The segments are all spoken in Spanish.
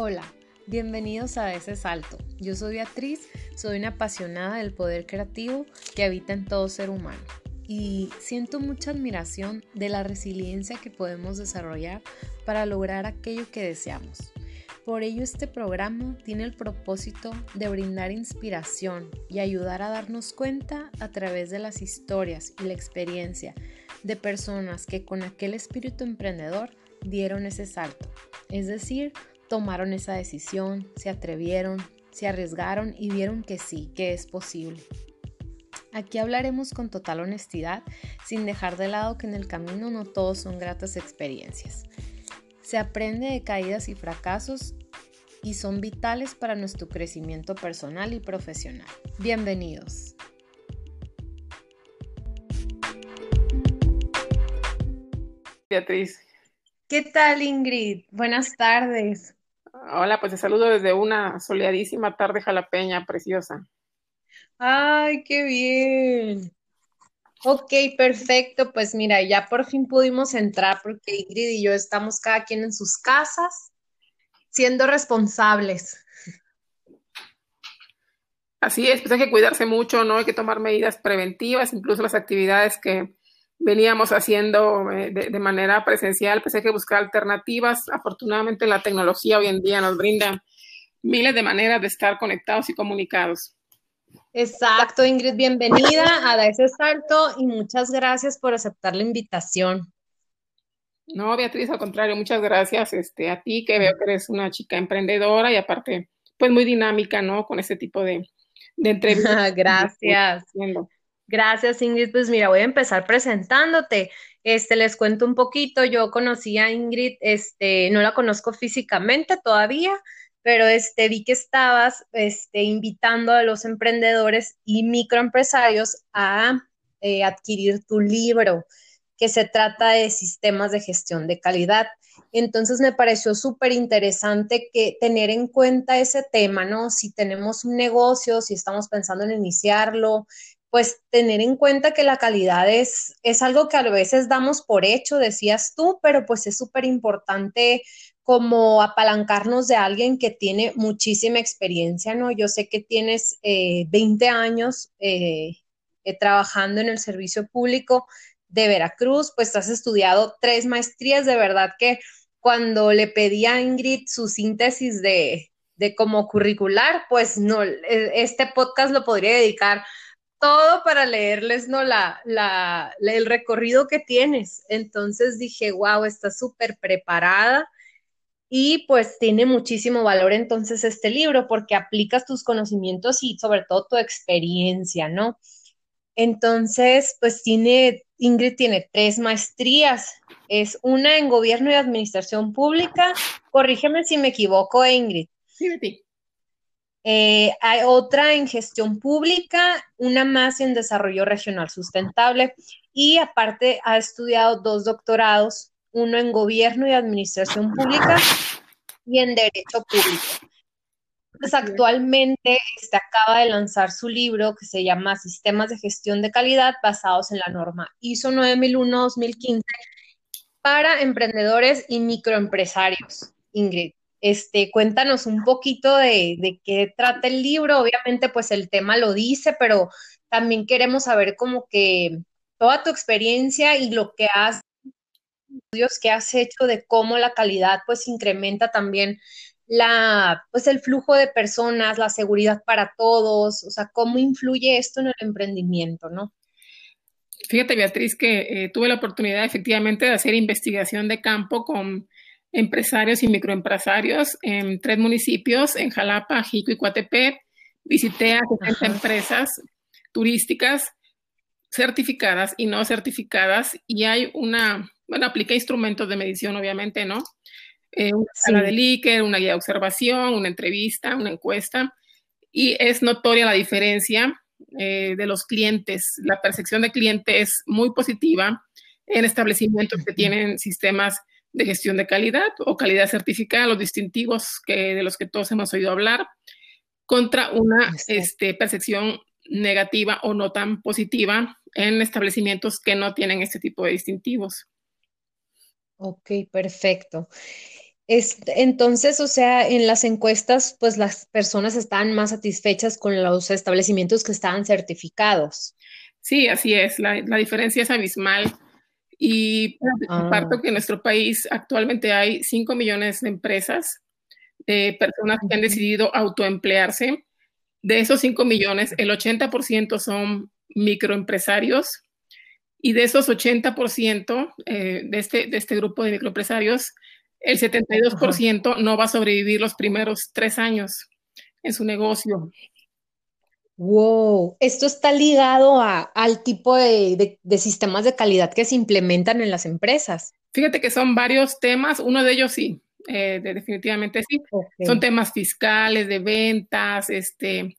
Hola, bienvenidos a ese salto. Yo soy Beatriz, soy una apasionada del poder creativo que habita en todo ser humano y siento mucha admiración de la resiliencia que podemos desarrollar para lograr aquello que deseamos. Por ello este programa tiene el propósito de brindar inspiración y ayudar a darnos cuenta a través de las historias y la experiencia de personas que con aquel espíritu emprendedor dieron ese salto, es decir, tomaron esa decisión, se atrevieron, se arriesgaron y vieron que sí, que es posible. Aquí hablaremos con total honestidad, sin dejar de lado que en el camino no todos son gratas experiencias. Se aprende de caídas y fracasos y son vitales para nuestro crecimiento personal y profesional. Bienvenidos. Beatriz. ¿Qué tal Ingrid? Buenas tardes. Hola, pues te saludo desde una soleadísima tarde jalapeña preciosa. Ay, qué bien. Ok, perfecto. Pues mira, ya por fin pudimos entrar porque Ingrid y yo estamos cada quien en sus casas, siendo responsables. Así es, pues hay que cuidarse mucho, ¿no? Hay que tomar medidas preventivas, incluso las actividades que veníamos haciendo eh, de, manera presencial, pues hay que buscar alternativas. Afortunadamente la tecnología hoy en día nos brinda miles de maneras de estar conectados y comunicados. Exacto, Ingrid, bienvenida a Da ese salto y muchas gracias por aceptar la invitación. No, Beatriz, al contrario, muchas gracias este, a ti, que veo que eres una chica emprendedora y aparte, pues muy dinámica, ¿no? Con ese tipo de, de entrevistas. gracias. Gracias, Ingrid. Pues mira, voy a empezar presentándote. Este, les cuento un poquito. Yo conocí a Ingrid, este, no la conozco físicamente todavía, pero este, vi que estabas este, invitando a los emprendedores y microempresarios a eh, adquirir tu libro, que se trata de sistemas de gestión de calidad. Entonces me pareció súper interesante que tener en cuenta ese tema, ¿no? Si tenemos un negocio, si estamos pensando en iniciarlo, pues tener en cuenta que la calidad es, es algo que a veces damos por hecho, decías tú, pero pues es súper importante como apalancarnos de alguien que tiene muchísima experiencia, ¿no? Yo sé que tienes 20 eh, años eh, eh, trabajando en el servicio público de Veracruz, pues has estudiado tres maestrías, de verdad que cuando le pedí a Ingrid su síntesis de, de como curricular, pues no, este podcast lo podría dedicar todo para leerles, ¿no? La, la, el recorrido que tienes. Entonces dije, wow, estás súper preparada y pues tiene muchísimo valor entonces este libro porque aplicas tus conocimientos y sobre todo tu experiencia, ¿no? Entonces, pues tiene, Ingrid tiene tres maestrías. Es una en gobierno y administración pública. Corrígeme si me equivoco, Ingrid. Sí, Betty. Eh, hay otra en gestión pública, una más en desarrollo regional sustentable y aparte ha estudiado dos doctorados, uno en gobierno y administración pública y en derecho público. Pues actualmente este, acaba de lanzar su libro que se llama Sistemas de Gestión de Calidad basados en la norma ISO 9001-2015 para emprendedores y microempresarios. Ingrid. Este, cuéntanos un poquito de, qué trata el libro. Obviamente, pues el tema lo dice, pero también queremos saber como que toda tu experiencia y lo que has estudios que has hecho de cómo la calidad pues incrementa también la pues el flujo de personas, la seguridad para todos, o sea, cómo influye esto en el emprendimiento, ¿no? Fíjate, Beatriz, que eh, tuve la oportunidad efectivamente de hacer investigación de campo con empresarios y microempresarios en tres municipios, en Jalapa, Jico y Coatepec. Visité a 60 empresas turísticas certificadas y no certificadas y hay una, bueno, apliqué instrumentos de medición, obviamente, ¿no? Eh, una sala de Likert, una guía de observación, una entrevista, una encuesta y es notoria la diferencia eh, de los clientes. La percepción de cliente es muy positiva en establecimientos que tienen sistemas de gestión de calidad o calidad certificada, los distintivos que, de los que todos hemos oído hablar, contra una este, percepción negativa o no tan positiva en establecimientos que no tienen este tipo de distintivos. Ok, perfecto. entonces, o sea, en las encuestas, pues las personas estaban más satisfechas con los establecimientos que estaban certificados. Sí, así es. La, diferencia es abismal. Y comparto ah. que en nuestro país actualmente hay 5 millones de empresas, de personas que han decidido autoemplearse. De esos 5 millones, el 80% son microempresarios. Y de esos 80% eh, de, este, de este grupo de microempresarios, el 72% no va a sobrevivir los primeros tres años en su negocio. Wow, esto está ligado al tipo de, sistemas de calidad que se implementan en las empresas. Fíjate que son varios temas, uno de ellos sí, eh, definitivamente sí. Son temas fiscales, de ventas, este,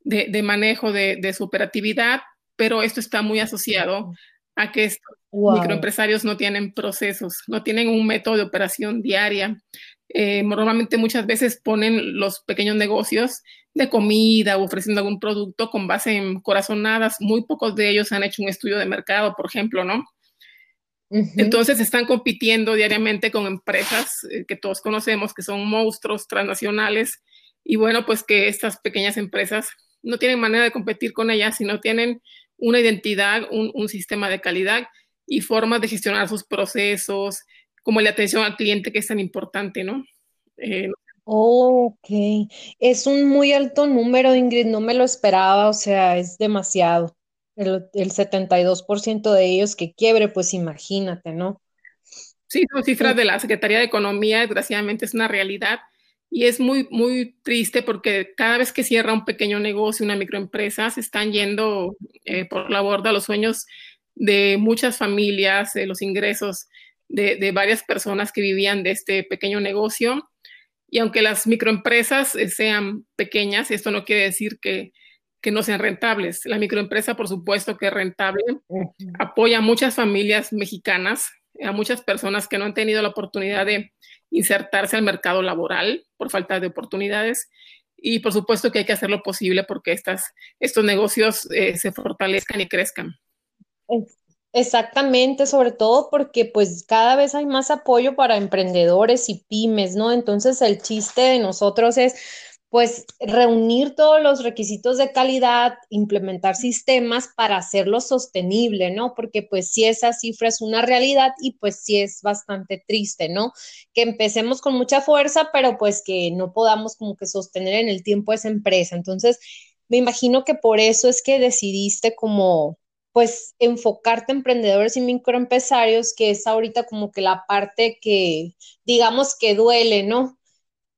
de, manejo de, de, su operatividad, pero esto está muy asociado a que estos microempresarios no tienen procesos, no tienen un método de operación diaria. Eh, normalmente muchas veces ponen los pequeños negocios de comida o ofreciendo algún producto con base en corazonadas. Muy pocos de ellos han hecho un estudio de mercado, por ejemplo, ¿no? Entonces están compitiendo diariamente con empresas eh, que todos conocemos, que son monstruos transnacionales. Y bueno, pues que estas pequeñas empresas no tienen manera de competir con ellas si no tienen una identidad, un, sistema de calidad y formas de gestionar sus procesos, como la atención al cliente que es tan importante, ¿no? Eh, ok, es un muy alto número, Ingrid, no me lo esperaba, o sea, es demasiado. El, el 72% de ellos que quiebre, pues imagínate, ¿no? Sí, son cifras de la Secretaría de Economía, desgraciadamente es una realidad y es muy, muy triste porque cada vez que cierra un pequeño negocio, una microempresa, se están yendo eh, por la borda los sueños de muchas familias, de los ingresos de, varias personas que vivían de este pequeño negocio. Y aunque las microempresas eh, sean pequeñas, esto no quiere decir que, que no sean rentables. La microempresa, por supuesto que es rentable, apoya a muchas familias mexicanas, a muchas personas que no han tenido la oportunidad de insertarse al mercado laboral por falta de oportunidades. Y por supuesto que hay que hacer lo posible porque estas, estos negocios eh, se fortalezcan y crezcan. Exactamente, sobre todo porque pues cada vez hay más apoyo para emprendedores y pymes, ¿no? Entonces el chiste de nosotros es pues reunir todos los requisitos de calidad, implementar sistemas para hacerlo sostenible, ¿no? Porque pues si esa cifra es una realidad y pues sí es bastante triste, ¿no? Que empecemos con mucha fuerza, pero pues que no podamos como que sostener en el tiempo esa empresa. Entonces, me imagino que por eso es que decidiste como pues enfocarte en emprendedores y microempresarios, que es ahorita como que la parte que digamos que duele, ¿no?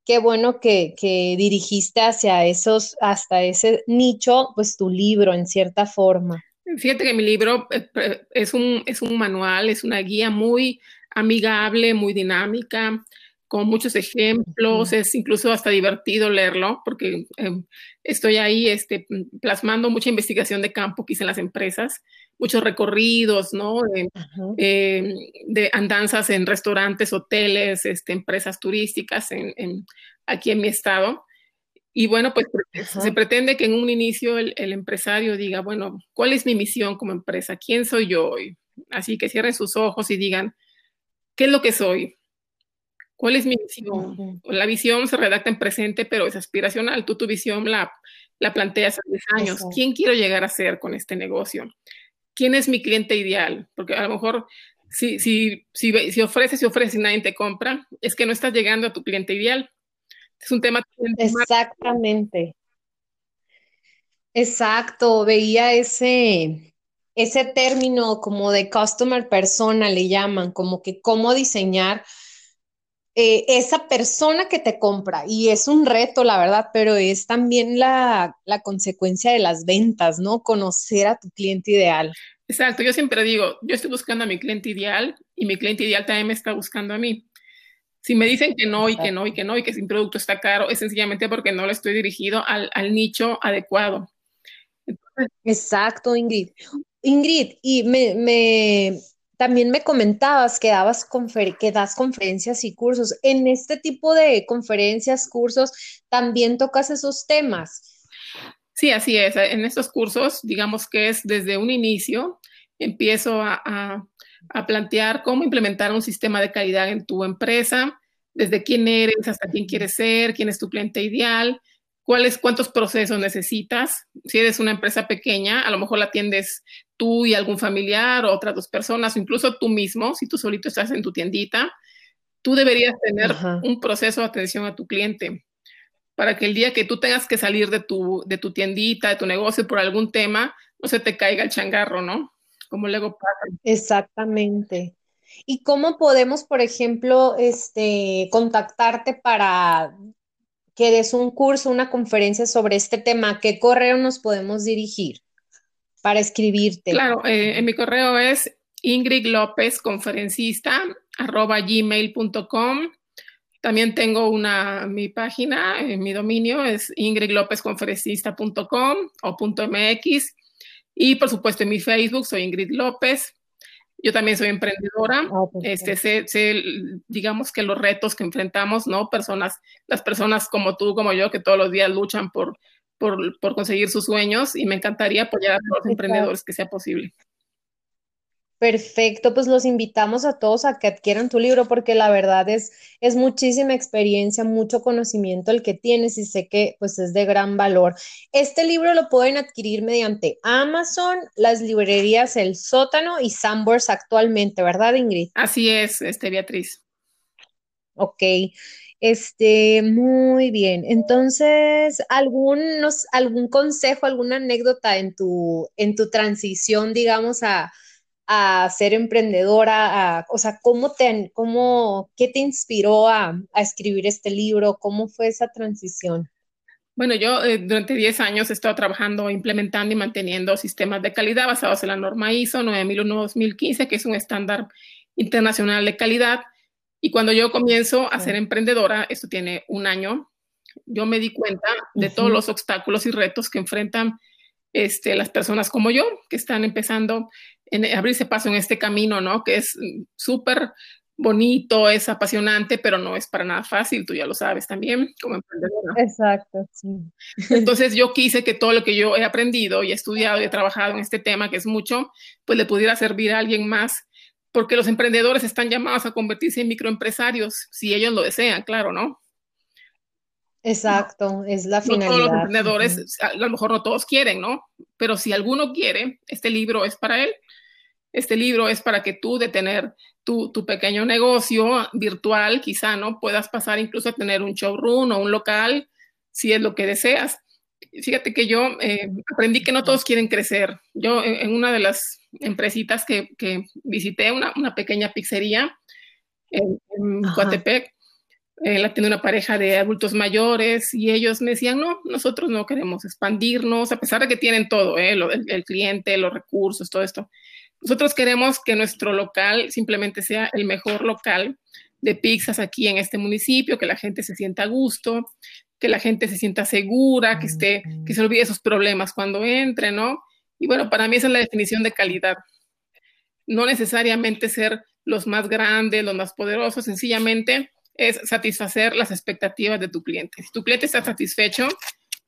qué bueno que, dirigiste hacia esos, hasta ese nicho, pues tu libro en cierta forma. Fíjate que mi libro eh, eh, es un, es un manual, es una guía muy amigable, muy dinámica, con muchos ejemplos, es incluso hasta divertido leerlo, porque em, estoy ahí este, plasmando mucha investigación de campo que hice en las empresas, muchos recorridos, ¿no? Em, de andanzas en restaurantes, hoteles, este, empresas turísticas en, aquí en mi estado. Y bueno, pues se pretende que en un inicio el, el, empresario diga, bueno, ¿cuál es mi misión como empresa? ¿Quién soy yo hoy? Así que cierren sus ojos y digan, ¿qué es lo que soy? ¿Cuál es mi visión? La visión se redacta en presente, pero es aspiracional. Tú tu visión la, la planteas a 10 años. ¿Quién quiero llegar a ser con este negocio? ¿Quién es mi cliente ideal? Porque a lo mejor si, si, si, si ofreces y ofreces y nadie te compra, es que no estás llegando a tu cliente ideal. Es un tema. Exactamente. Exacto, veía ese, ese término como de customer persona, le llaman, como que cómo diseñar eh, esa persona que te compra. Y es un reto, la verdad, pero es también la, consecuencia de las ventas, ¿no? Conocer a tu cliente ideal. Exacto, yo siempre digo, yo estoy buscando a mi cliente ideal y mi cliente ideal también me está buscando a mí. Si me dicen que no y que no y que no y que sin producto está caro, es sencillamente porque no lo estoy dirigido al, nicho adecuado. Exacto, Ingrid. Ingrid, y me, también me comentabas que, dabas das conferencias y cursos. En este tipo de conferencias, cursos, también tocas esos temas. Sí, así es. En estos cursos, digamos que es desde un inicio, empiezo a, plantear cómo implementar un sistema de calidad en tu empresa, desde quién eres hasta quién quieres ser, quién es tu cliente ideal, cuáles, cuántos procesos necesitas. Si eres una empresa pequeña, a lo mejor la atiendes tú y algún familiar o otras dos personas, o incluso tú mismo, si tú solito estás en tu tiendita, tú deberías tener un proceso de atención a tu cliente para que el día que tú tengas que salir de tu, de tu tiendita, de tu negocio por algún tema, no se te caiga el changarro, ¿no? Como luego pasa. Exactamente. ¿Y cómo podemos, por ejemplo, este, contactarte para que des un curso, una conferencia sobre este tema? ¿Qué correo nos podemos dirigir para escribirte? Claro, eh, en mi correo es Ingrid López, conferencista, arroba gmail.com. También tengo una, mi página, eh, mi dominio es ingridlopezconferencista.com o .mx. Y por supuesto en mi Facebook soy Ingrid López. Yo también soy emprendedora. Ah, este, sé, digamos que los retos que enfrentamos, ¿no? Personas, las personas como tú, como yo, que todos los días luchan por, por, por conseguir sus sueños y me encantaría apoyar a todos los emprendedores que sea posible. Perfecto, pues los invitamos a todos a que adquieran tu libro porque la verdad es, es muchísima experiencia, mucho conocimiento el que tienes y sé que pues es de gran valor. Este libro lo pueden adquirir mediante Amazon, las librerías El Sótano y Sambors actualmente, ¿verdad Ingrid? Así es, este Beatriz. Ok, este, muy bien. Entonces, ¿algunos, algún consejo, alguna anécdota en tu, en tu transición, digamos, a a ser emprendedora? o sea, ¿cómo te, cómo, ¿qué te inspiró a, escribir este libro? ¿Cómo fue esa transición? Bueno, yo eh, durante 10 años he estado trabajando, implementando y manteniendo sistemas de calidad basados en la norma ISO 9001-2015, que es un estándar internacional de calidad. Y cuando yo comienzo a ser emprendedora, esto tiene un año, yo me di cuenta de todos los obstáculos y retos que enfrentan este, las personas como yo, que están empezando a abrirse paso en este camino, ¿no? Que es súper bonito, es apasionante, pero no es para nada fácil, tú ya lo sabes también como emprendedora. Exacto, sí. Entonces yo quise que todo lo que yo he aprendido y he estudiado y he trabajado en este tema, que es mucho, pues le pudiera servir a alguien más, porque los emprendedores están llamados a convertirse en microempresarios, si ellos lo desean, claro, ¿no? Exacto, es la finalidad. todos los emprendedores, a lo mejor no todos quieren, ¿no? Pero si alguno quiere, este libro es para él. Este libro es para que tú de tener tu, tu, pequeño negocio virtual, quizá, ¿no? Puedas pasar incluso a tener un showroom o un local, si es lo que deseas. Fíjate que yo eh, aprendí que no todos quieren crecer. Yo en, una de las empresitas que, que visité, una, una, pequeña pizzería en, en Coatepec, eh, la tiene una pareja de adultos mayores y ellos me decían, no, nosotros no queremos expandirnos, a pesar de que tienen todo, eh, el, cliente, los recursos, todo esto. Nosotros queremos que nuestro local simplemente sea el mejor local de pizzas aquí en este municipio, que la gente se sienta a gusto, que la gente se sienta segura, que esté, que se olvide esos problemas cuando entre, ¿no? Y bueno, para mí esa es la definición de calidad. No necesariamente ser los más grandes, los más poderosos, sencillamente es satisfacer las expectativas de tu cliente. Si tu cliente está satisfecho,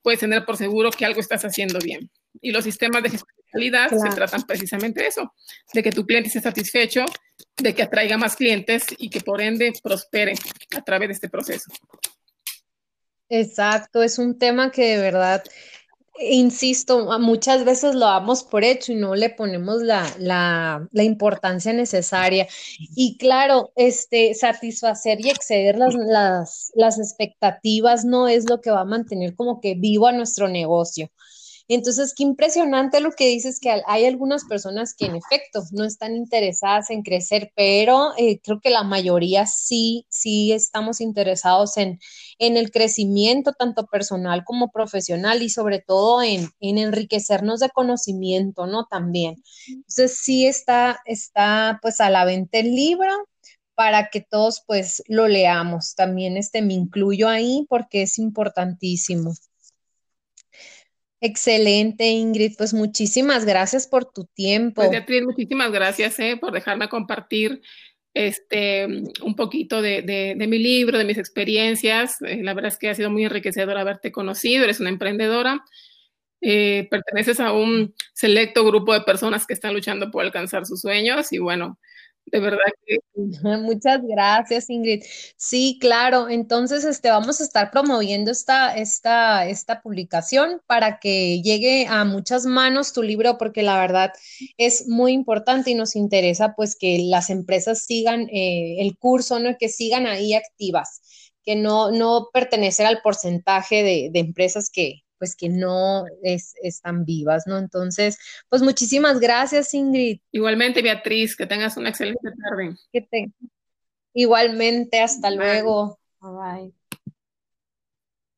puedes tener por seguro que algo estás haciendo bien. Y los sistemas de gestión de calidad se tratan precisamente de eso, de que tu cliente esté satisfecho, de que atraiga más clientes y que por ende prospere a través de este proceso. Exacto, es un tema que de verdad insisto, muchas veces lo damos por hecho y no le ponemos la, la, la, importancia necesaria. Y claro, este, satisfacer y exceder las, las, las expectativas no es lo que va a mantener como que vivo a nuestro negocio. Entonces, qué impresionante lo que dices, que hay algunas personas que en efecto no están interesadas en crecer, pero eh, creo que la mayoría sí, sí estamos interesados en, en el crecimiento tanto personal como profesional y sobre todo en, en enriquecernos de conocimiento, ¿no? También. Entonces, sí está, está pues a la venta el libro para que todos pues lo leamos. También este me incluyo ahí porque es importantísimo. Excelente, Ingrid. Pues muchísimas gracias por tu tiempo. Pues Beatriz, muchísimas gracias eh, por dejarme compartir este, un poquito de, mi libro, de mis experiencias. Eh, la verdad es que ha sido muy enriquecedor haberte conocido. Eres una emprendedora. Eh, perteneces a un selecto grupo de personas que están luchando por alcanzar sus sueños y bueno, de verdad que... Muchas gracias, Ingrid. Sí, claro. Entonces, este, vamos a estar promoviendo esta, esta, esta publicación para que llegue a muchas manos tu libro, porque la verdad es muy importante y nos interesa pues que las empresas sigan eh, el curso, ¿no? Que sigan ahí activas, que no, no pertenecer al porcentaje de, de empresas que, pues que no es, están vivas, ¿no? Entonces, pues muchísimas gracias, Ingrid. Igualmente, Beatriz, que tengas una excelente tarde. Que te... Igualmente, hasta luego. Bye.